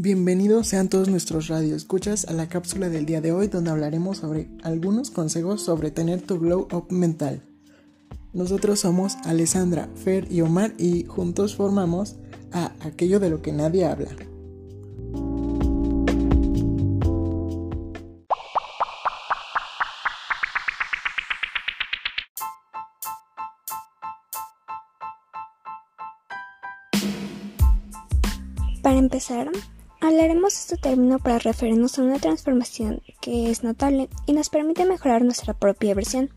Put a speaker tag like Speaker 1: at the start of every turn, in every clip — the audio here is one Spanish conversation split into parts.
Speaker 1: Bienvenidos sean todos nuestros radioescuchas a la cápsula del día de hoy donde hablaremos sobre algunos consejos sobre tener tu glow up mental. Nosotros somos Alessandra, Fer y Omar y juntos formamos a aquello de lo que nadie habla.
Speaker 2: Para empezar, hablaremos este término para referirnos a una transformación que es notable y nos permite mejorar nuestra propia versión.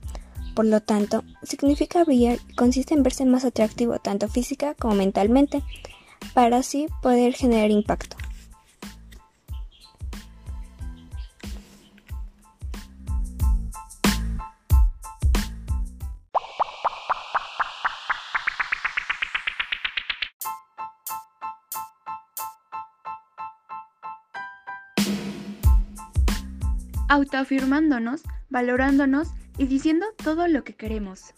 Speaker 2: Por lo tanto, significa brillar y consiste en verse más atractivo tanto física como mentalmente, para así poder generar impacto.
Speaker 3: Autoafirmándonos, valorándonos y diciendo todo lo que queremos.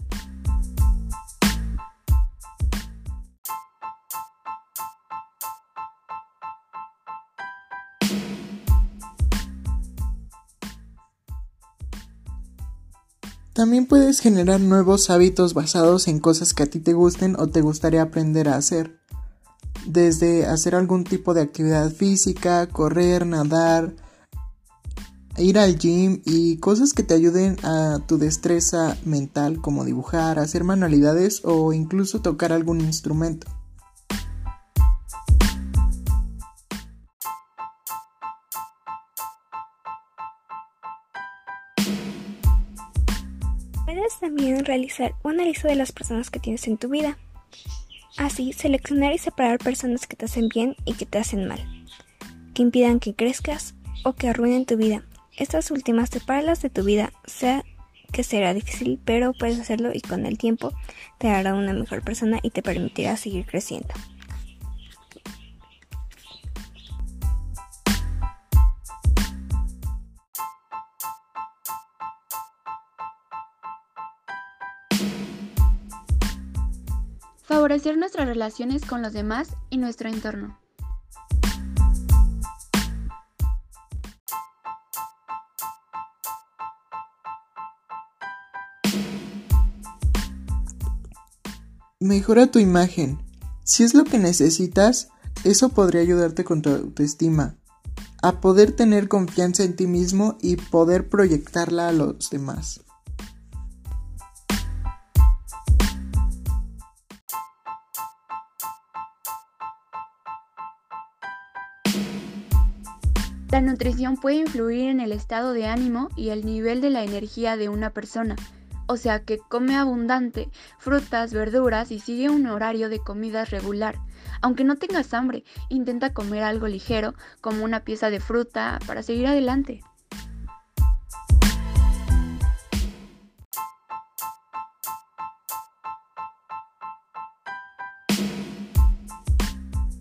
Speaker 1: También puedes generar nuevos hábitos basados en cosas que a ti te gusten o te gustaría aprender a hacer. Desde hacer algún tipo de actividad física, correr, nadar, ir al gym y cosas que te ayuden a tu destreza mental como dibujar, hacer manualidades o incluso tocar algún instrumento.
Speaker 2: Puedes también realizar una lista de las personas que tienes en tu vida. Así, seleccionar y separar personas que te hacen bien y que te hacen mal, que impidan que crezcas o que arruinen tu vida estas últimas separalas de tu vida, sea que será difícil, pero puedes hacerlo y con el tiempo te hará una mejor persona y te permitirá seguir creciendo.
Speaker 3: Favorecer nuestras relaciones con los demás y nuestro entorno.
Speaker 1: Mejora tu imagen. Si es lo que necesitas, eso podría ayudarte con tu autoestima, a poder tener confianza en ti mismo y poder proyectarla a los demás.
Speaker 3: La nutrición puede influir en el estado de ánimo y el nivel de la energía de una persona o sea que come abundante, frutas, verduras y sigue un horario de comidas regular. Aunque no tengas hambre, intenta comer algo ligero, como una pieza de fruta, para seguir adelante.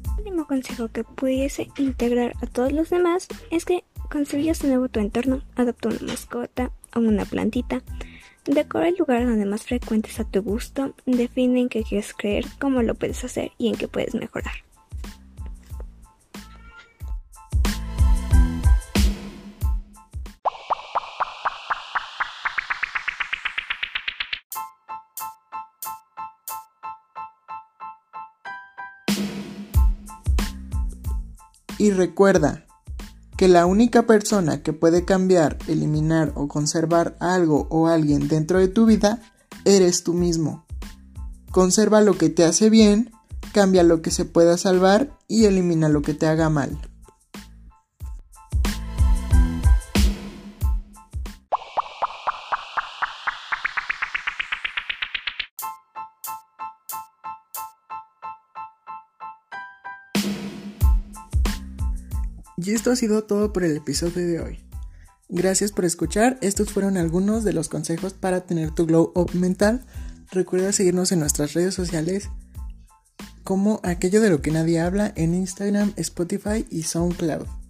Speaker 2: El último consejo que pudiese integrar a todos los demás es que construyas de nuevo tu entorno, adopta una mascota o una plantita, Decora el lugar donde más frecuentes a tu gusto, define en qué quieres creer, cómo lo puedes hacer y en qué puedes mejorar.
Speaker 1: Y recuerda, que la única persona que puede cambiar, eliminar o conservar algo o alguien dentro de tu vida eres tú mismo. Conserva lo que te hace bien, cambia lo que se pueda salvar y elimina lo que te haga mal. Y esto ha sido todo por el episodio de hoy. Gracias por escuchar, estos fueron algunos de los consejos para tener tu glow up mental. Recuerda seguirnos en nuestras redes sociales como aquello de lo que nadie habla en Instagram, Spotify y SoundCloud.